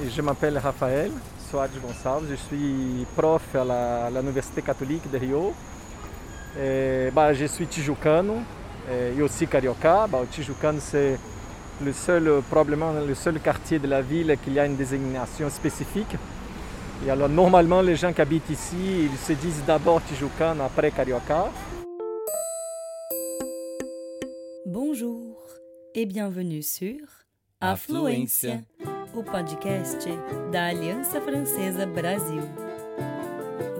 Je m'appelle Rafael Soares Gonçalves, je suis prof à l'Université catholique de Rio. Et, bah, je suis tijucano et aussi carioca. Bah, Tijucano, c'est le seul, probablement le seul quartier de la ville qui a une désignation spécifique. Et alors, normalement, les gens qui habitent ici, ils se disent d'abord Tijucano, après carioca. Bonjour et bienvenue sur Affluência, o podcast da Aliança Francesa Brasil.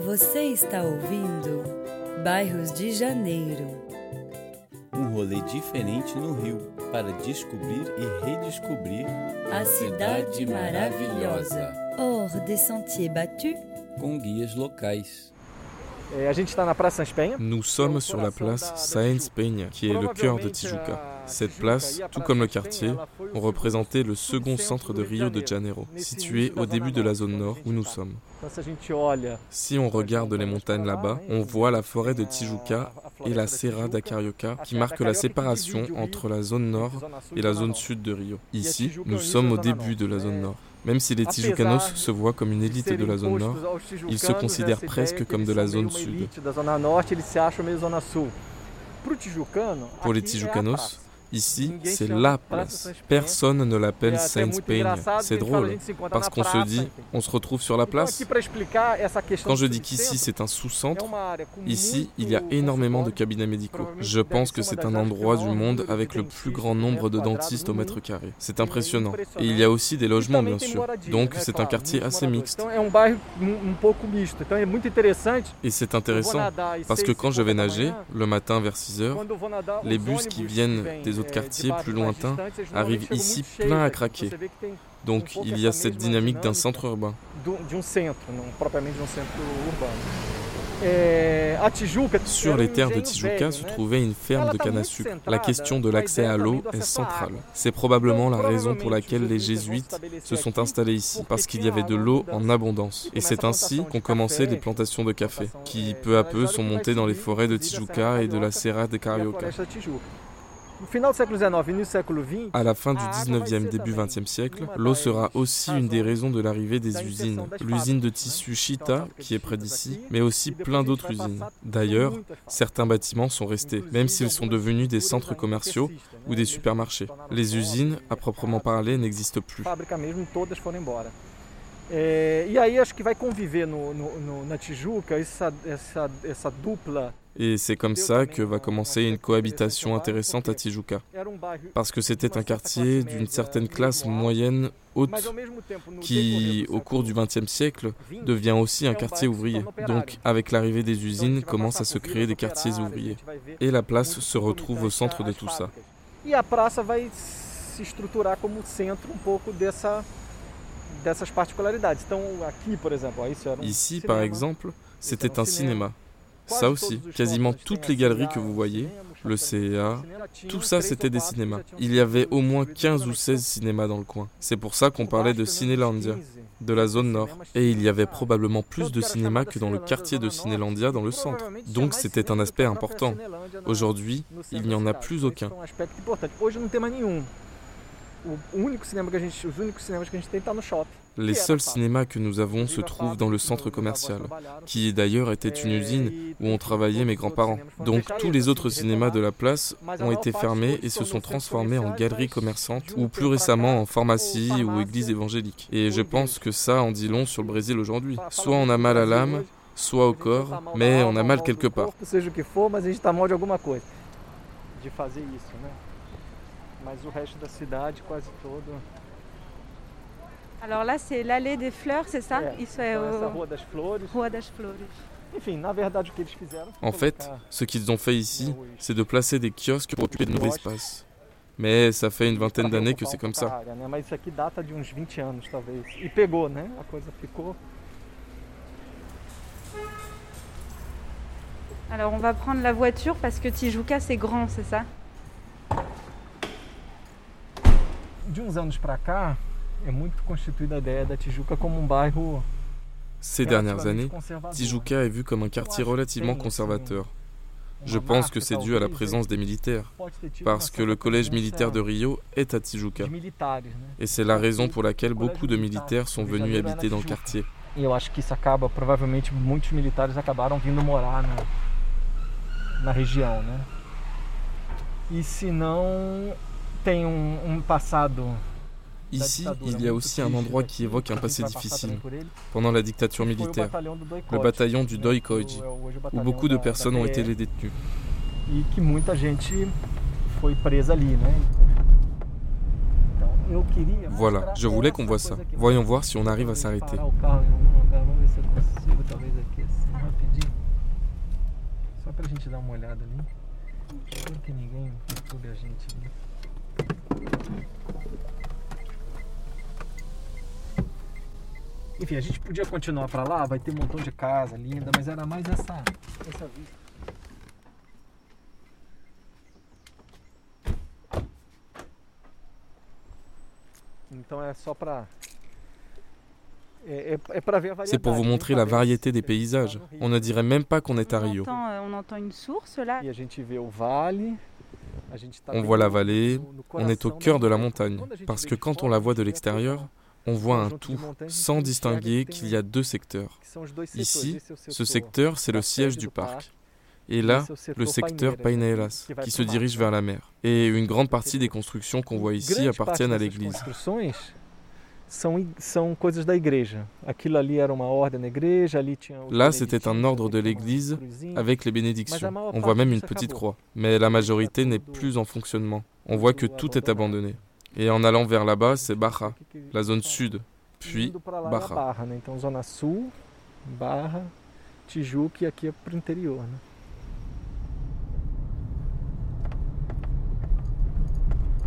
Você está ouvindo Bairros de Janeiro. Um rolê diferente no Rio para descobrir e redescobrir A cidade maravilhosa. Hors des sentiers battus, com guias locais. Et a gente está na Praça Sans Penha. Nous sommes sur la place Sáenz Peña, qui est le cœur de Tijuca. Cette place, tout comme le quartier, ont représenté le second centre de Rio de Janeiro, situé au début de la zone nord où nous sommes. Si on regarde les montagnes là-bas, on voit la forêt de Tijuca et la Serra da Carioca qui marquent la séparation entre la zone nord et la zone sud de Rio. Ici, nous sommes au début de la zone nord. Même si les Tijucanos se voient comme une élite de la zone nord, ils se considèrent presque comme de la zone sud. Pour les Tijucanos. Ici, c'est la place. Personne ne l'appelle muito Peña. C'est drôle, parce qu'on se dit, on se retrouve sur la place. Quand je dis qu'ici c'est un sous-centre, Ici, il y a énormément de cabinets médicaux. Je pense que c'est un endroit du monde avec le plus grand nombre de dentistes au mètre carré. C'est impressionnant. Et il y a aussi des E logements, bien sûr. Donc c'est un quartier assez mixte. Um um, um. Et c'est intéressant às parce que 6, quand je vais 50 da nager, le matin vers 6 heures, les bus qui viennent des autres eh, quartiers plus lointains arrivent ici pleins à aqui. craquer. Donc il y a cette dynamique d'un centre urbain. Tijuca Sur les terres de Tijuca se trouvait une ferme de canne à sucre. La question de l'accès à l'eau est centrale. C'est probablement la raison pour laquelle les jésuites se sont installés ici, parce qu'il y avait de l'eau en abondance. Et c'est ainsi qu'ont commencé les plantations de café, qui peu à peu sont montées dans les forêts de Tijuca et de la Serra de Carioca. À la fin du 19e, début 20e siècle, l'eau sera aussi une des raisons de l'arrivée des usines. L'usine de tissu Chita, qui est près d'ici, mais aussi plein d'autres usines. D'ailleurs, certains bâtiments sont restés, même s'ils sont devenus des centres commerciaux ou des supermarchés. Les usines, à proprement parler, n'existent plus. É, e aí acho que vai conviver no, no- no- na Tijuca essa, essa, essa dupla. Et c'est comme ça que va commencer une cohabitation intéressante à Tijuca. Um Parce que c'était un quartier d'une certaine classe moyenne haute qui, au cours du XXe siècle, devient aussi un um quartier ouvrier. Donc, avec l'arrivée des usines, commence à se créer des quartiers ouvriers. Et la place se retrouve au centre de tout ça. E um pouco dessa, um Ici, par exemple, c'était un cinéma. Ça aussi, quasiment toutes les galeries que vous voyez, le CEA, tout ça c'était des cinémas. Il y avait au moins 15 ou 16 cinémas dans le coin. C'est pour ça qu'on parlait de Cinélandia, de la zone nord. Et il y avait probablement plus de cinémas que dans le quartier de Cinélandia dans le centre. Donc c'était un aspect important. Aujourd'hui, il n'y en a plus aucun. O único cinema que a gente, os únicos cinemas que a gente tem tá no shopping. Les seuls cinémas que nous avons se trouvent dans le centre commercial, qui d'ailleurs était une usine où ont travaillé mes grands-parents. Donc tous les autres cinémas de la place ont été fermés et se sont transformés en galeries commerçantes ou plus récemment en pharmacie ou église évangélique. Et je pense que ça en dit long sur le Brésil aujourd'hui. Soit on a mal à l'âme, soit au corps, mais on a mal quelque part. De coisa. De fazer isso, né? Mas o resto da cidade quase todo. Alors là, c'est l'allée des fleurs, c'est ça? É, Isso é então o Rua das Flores. Rua das Flores. Enfim, na verdade o que eles fizeram foi En fait, ce qu'ils ont fait ici, c'est de placer des kiosques pour occuper de nouveaux espaces. Mais ça fait une vingtaine d'années que c'est comme ça. área, né? Mas isso aqui data de uns 20 anos, talvez. E. Alors on va prendre la voiture parce que Tijuca c'est grand, c'est ça? De uns anos pra cá, é muito constituída a ideia da Tijuca como um bairro Ces dernières années. Tijuca est vu comme un quartier relativement conservateur. Je pense que c'est dû à la présence des militaires, parce que le collège militaire de Rio est à Tijuca. Et c'est la raison pour laquelle beaucoup de militaires sont venus habiter dans le quartier. E eu acho que isso acaba, provavelmente muitos militares acabaram vindo morar na, na região, né? E se não tem um, um passado Ici, il y a aussi un endroit qui évoque un passé difficile, pendant la dictature militaire, le bataillon du Doi Koji, où beaucoup de personnes ont été les détenues. E Voilà, je voulais qu'on voit ça. Voyons voir si on arrive à s'arrêter. Enfim, a gente podia continuar pra lá, vai ter um montão de casa linda, mas era mais essa, essa vista. Então é só pra. É, é, é pra ver a C'est pour vous montrer hein, la variété des paysages. tá Rio. On ne dirait même pas qu'on est à Rio. euh, on entend une source là. On voit la vallée, On est au cœur de la montagne, parce que quand on la voit de l'extérieur, on voit un tout, sans distinguer qu'il y a deux secteurs. Ici, Ce secteur, c'est le siège du parc. Et là, le secteur vai qui se dirige vers la mer. Et une grande partie des constructions qu'on voit ici appartiennent à l'église. São, são coisas da igreja. Aquilo ali era uma ordem na igreja, ali tinha Là, c'était un ordre de l'église avec les bénédictions. On voit même une petite croix. Mais la majorité n'est plus en fonctionnement. On voit que tout est abandonné. Et en allant vers là-bas, c'est Barra, la zone sud, puis Barra. Então zona sul, Barra, Tijuca e aqui é pro interior, né?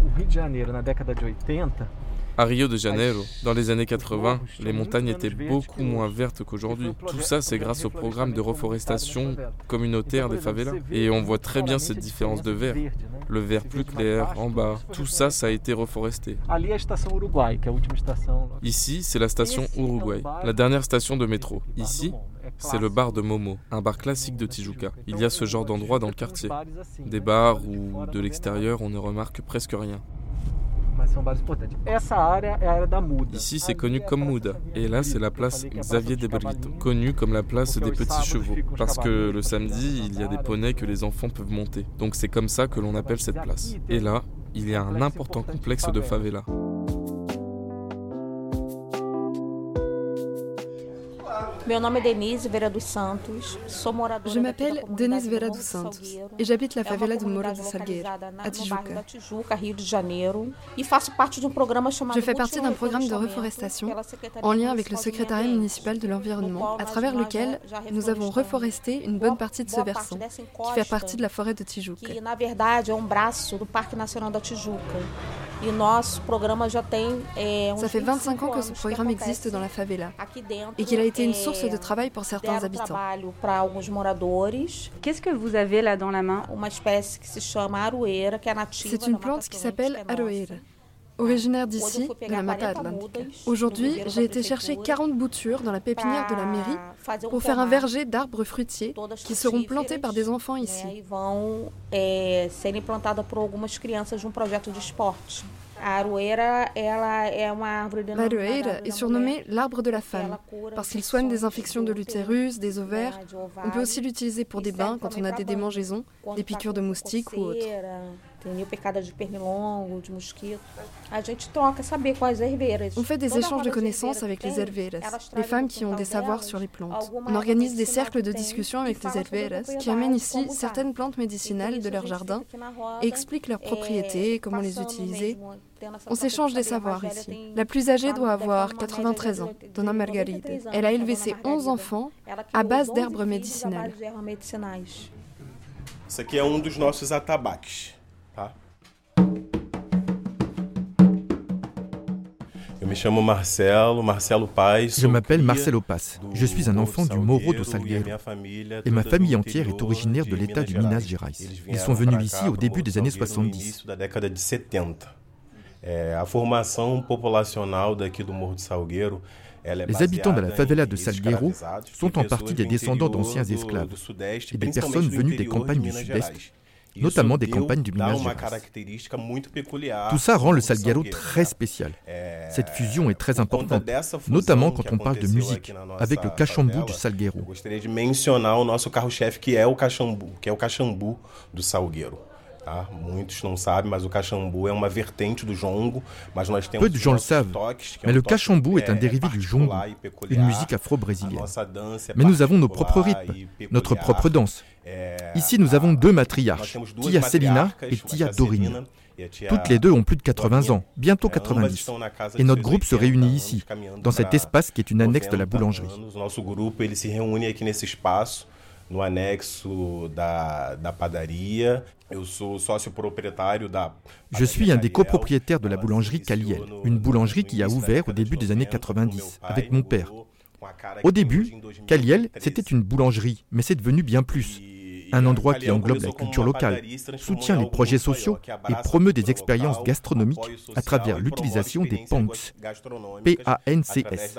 O Rio de Janeiro na década de 80 À Rio de Janeiro, dans les années 80, les montagnes étaient beaucoup moins vertes qu'aujourd'hui. Tout ça, c'est grâce au programme de reforestation communautaire des favelas. Et on voit très bien cette différence de vert. Le vert plus clair, en bas, tout ça, ça a été reforesté. Ici, c'est la station Uruguay, la dernière station de métro. Ici, c'est le bar de Momo, un bar classique de Tijuca. Il y a ce genre d'endroit dans le quartier. Des bars où, de l'extérieur, on ne remarque presque rien. Ici, c'est connu comme. Xavier Et là, c'est la place Xavier de Brito, Cavalinhos. connue comme la place des petits chevaux. Parce que le samedi, il y a des poneys que les enfants peuvent monter. Donc c'est comme ça que l'on appelle cette place. Et là, il y a un important complexe de favelas. Je m'appelle Denise Vera dos do Santos et j'habite la favela do Morro do Salgueiro, à Tijuca. De de Je fais partie d'un programme de reforestation en lien avec le secrétariat municipal de l'environnement, à travers lequel nous avons reforesté une bonne partie de ce versant, qui fait partie de la forêt de Tijuca. E é, uns Ça fait 25 ans que ce programme existe dans la favela et qu'il a été une source de travail pour certains habitants. Qu'est-ce que vous avez là dans la main? C'est une plante qui s'appelle que é nossa. Aroeira. Originaire d'ici, de la Mata 40 Atlântica. mudas no Aujourd'hui, j'ai été chercher prefeitura 40 boutures dans la pépinière de la mairie pour faire un verger d'arbres fruitiers qui seront plantés par des enfants ici. e crianças de um est da mulher, surnommé l'arbre de la femme parce qu'il soigne des infections de l'utérus, des ovaires. On peut aussi l'utiliser pour e des bains quand on a des démangeaisons, des piqûres de moustiques ou autres. On fait des échanges de connaissances avec les herveras, les femmes no qui ont des savoirs sur les plantes. On organise des cercles de discussion avec les herveras qui amènent ici certaines plantes médicinales de leur jardin et expliquent leurs propriétés, comment les utiliser. On s'échange de des savoirs ici. La plus âgée doit avoir uma 93 média ans, Margaride. 93 Elle a élevé ses Dona 11 Margarida. enfants à base 12 d'herbes médicinales. Isso aqui é um dos nossos atabaques, Je m'appelle Marcelo Paz. Je suis un enfant du Morro do e Salgueiro. família Et ma famille entière est originaire de l'état du Minas Gerais. Ils sont venus ici au début des années Salgueiro, no 70. início da década de 70. É, a formação populacional daqui do Morro do Salgueiro Les habitants de la favela de Salgueiro sont en partie des descendants d'anciens esclaves et des personnes venues des campagnes du Sud-Est, notamment des campagnes du Minas Gerais. Tout ça rend le Salgueiro très spécial. Cette fusion est très importante, notamment quand on parle de musique, avec le cachambu du Salgueiro. Gostaria de mencionar o nosso carro-chefe, que é o cachambu, que é o cachambu do Salgueiro. Tá? Muitos não sabem, mas o cachambu é uma vertente do jongo, mas nós temos Peu de gens le savent, mais le cachambu est un dérivé du jongo, une musique afro-brésilienne. Mais nous avons nos propres rythmes, notre propre danse. Ici, nous avons deux matriarches, Tia Celina et Tia Dorinha. Toutes les deux ont plus de 80 ans, bientôt 90. Et notre groupe se réunit ici, dans cet espace qui est une annexe de la boulangerie. No anexo da, da padaria. Je suis un des copropriétaires de la boulangerie Caliel, une boulangerie qui a ouvert au début des années 90 avec mon père. Au début, Caliel, c'était une boulangerie, mais c'est devenu bien plus. Un endroit qui englobe la culture locale, soutient les projets sociaux et promeut des expériences gastronomiques à travers l'utilisation des punks. P-A-N-C-S.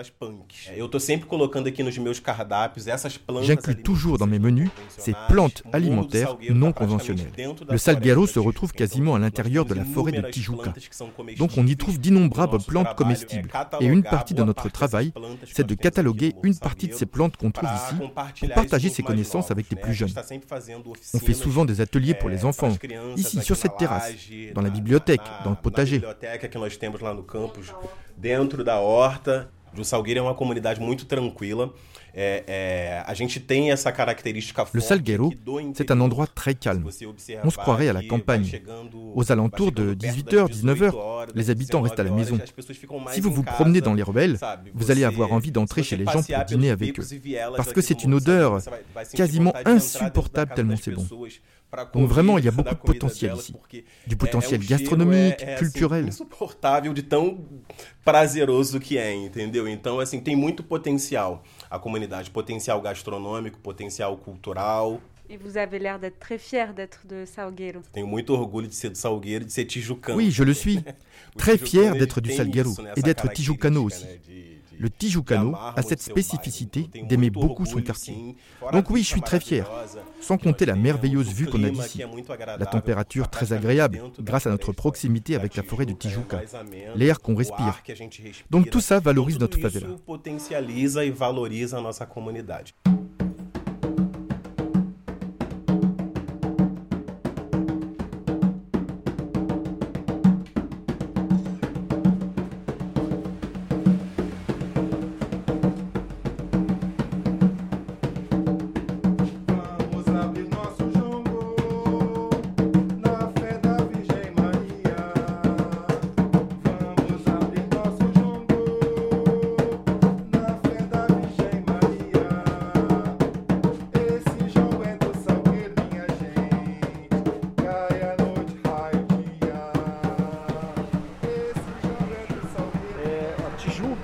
J'inclus toujours dans mes menus ces plantes alimentaires non conventionnelles. Le Salgueiro se retrouve quasiment à l'intérieur de la forêt de Tijuca. Donc on y trouve d'innombrables plantes comestibles. Et une partie de notre travail, c'est de cataloguer une partie de ces plantes qu'on trouve ici pour partager ces connaissances avec les plus jeunes. On fait souvent des ateliers pour les enfants, ici sur cette terrasse, dans la bibliothèque, dans le potager. biblioteca que nós temos lá no campus, dentro da horta. O Salgueiro é uma comunidade muito tranquila. Le do c'est un endroit très calme. On se croirait à la campagne. Aux alentours de chegando perto 18h, das 19h, 18 horas, les habitants restent à la 19 maison. mais Si vous vous promenez dans les rebelles, sabe? vous allez avoir envie d'entrer chez les gens pour dîner avec eux. e vielas Parce que c'est une odeur quasiment insupportable tellement c'est bon. Donc vraiment, il y a beaucoup de potentiel ici. Du potentiel cheiro gastronomique, culturel. de tão prazeroso que é, entendeu? Então, assim, tem muito potencial a comunidade, potencial gastronômico, potencial cultural. Et vous avez l'air d'être très fier d'être de Salgueiro. Tenho muito orgulho de ser do Salgueiro, de ser tijucano. Oui, je le suis. Très fier d'être du Salgueiro isso, né, essa d'être tijucano aussi. né, de- de- Le Tijucano a cette spécificité d'aimer beaucoup son quartier. Donc oui, je suis très fier, sans compter la merveilleuse vue qu'on a d'ici. La température très agréable grâce à notre proximité avec la forêt de Tijuca, l'air qu'on respire. Donc tout ça valorise notre favela.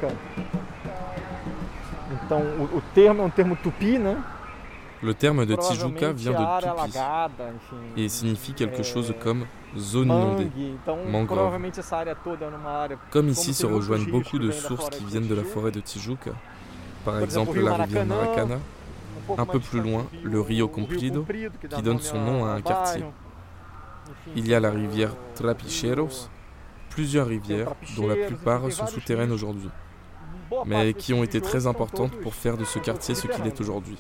A Tijuca. Então o, o termo é um termo tupi, né? Le terme de Tijuca vient de Tupi et signifie quelque chose comme zone inondée. mangrove. Comme ici se rejoignent beaucoup de sources qui viennent de la forêt de Tijuca, par exemple la rivière Maracana, um un peu plus loin, le Rio o Comprido, qui donne son nom à un quartier. Il y a la rivière Trapicheros, plusieurs rivières dont la plupart sont souterraines aujourd'hui, mais qui ont été très importantes pour faire de ce quartier ce qu'il est aujourd'hui.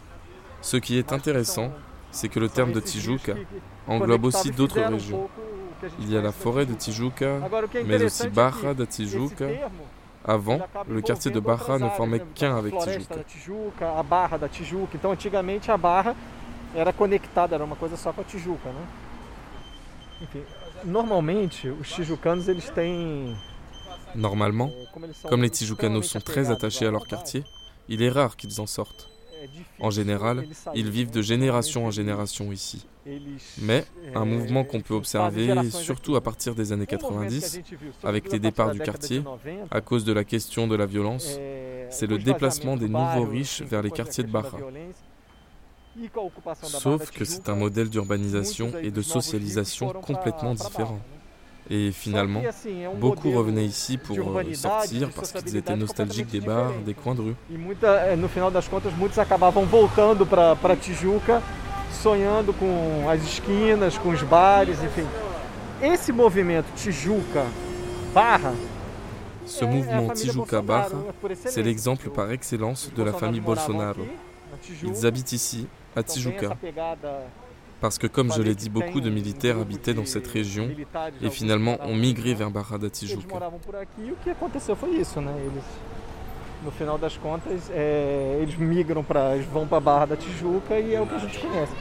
Ce qui est intéressant, c'est que le terme de Tijuca englobe aussi d'autres régions. Il y a la forêt de Tijuca. Mais aussi Barra esse Tijuca. Avant, le quartier de Barra ne formait qu'un avec Tijuca. era conectada, era uma coisa só com Tijuca, né? Normalmente, os tijucanos, eles têm... Normalement, eh, são comme les Tijucanos sont très attachés à leur quartier, il est rare qu'ils en sortent. difícil En général, ils vivent de né? génération en génération ici. Mais eh, un mouvement qu'on peut observer, surtout à partir des années Um movimento que a 90, gente viu, sobretudo avec les départs du quartier, 90, à cause de la question de la violence, é, c'est le déplacement des nouveaux riches vers les quartiers de Barra. Sauf que c'est un modèle d'urbanisation et de socialisation complètement différent. Et finalement, beaucoup revenaient ici pour euh, sortir parce qu'ils étaient nostalgiques des bars, des coins de rue. E muita, no final das contas, muitos acabavam voltando para Tijuca, sonhando com as esquinas, com os bares, enfim. Esse movimento Tijuca Barra Ce mouvement Tijuca Barra, c'est l'exemple par excellence de la famille Bolsonaro. Ils habitent ici, à Tijuca. Parce que, comme je l'ai dit, beaucoup de militaires habitaient dans cette région et finalement ont migré vers Barra da Tijuca. No final das contas, é, eles migram para, eles vão para Barra da Tijuca e é o que a gente conhece.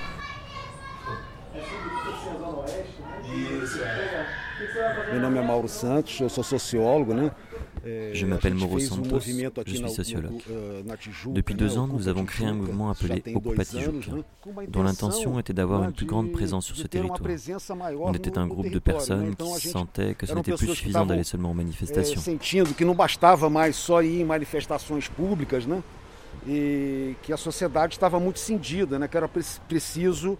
Meu nome é Mauro Santos, eu sou sociólogo, né? Je m'appelle Mauro Santos, je suis sociologue. Depuis deux ans, nous avons créé un mouvement appelé Ocupa Tijuca, dont l'intention était d'avoir une plus grande présence sur ce territoire. On était un groupe de personnes qui sentaient que ce n'était plus suffisant d'aller seulement aux manifestations. Sentindo que não bastava mais só ir em manifestações públicas, né? E que a sociedade estava muito cindida, né? Que era preciso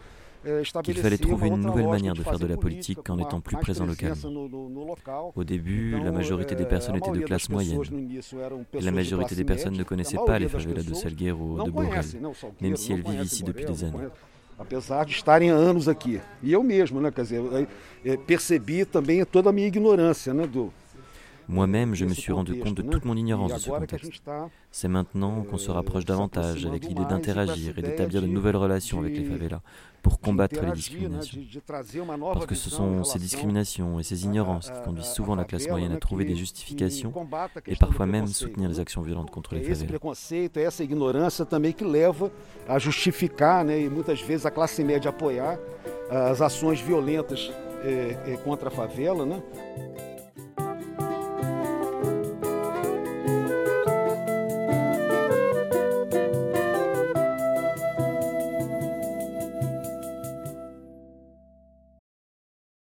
qu'il fallait trouver une nouvelle manière de faire de la politique en étant plus présent localement. Au début, la majorité des personnes étaient de classe moyenne. Et la majorité des personnes ne connaissaient pas les favelas de Salgueiro ou de Borrell, même si elles vivent ici depuis des années. Apesar de estarem anos aqui. E eu mesmo, né, quer dizer, percebi também toda a minha ignorância, né, do, Moi-même, je me suis rendu compte de toute mon ignorance de ce contexte. C'est maintenant qu'on se rapproche davantage avec l'idée d'interagir et d'établir de nouvelles relations avec les favelas pour combattre les discriminations. Parce que ce sont ces discriminations et ces ignorances qui conduisent souvent la classe moyenne à trouver des justifications et parfois même soutenir les actions violentes contre les favelas. preconceito, é essa ignorância também que leva a justificar, né, e muitas vezes a classe média apoiar as ações violentas contra a favela, né?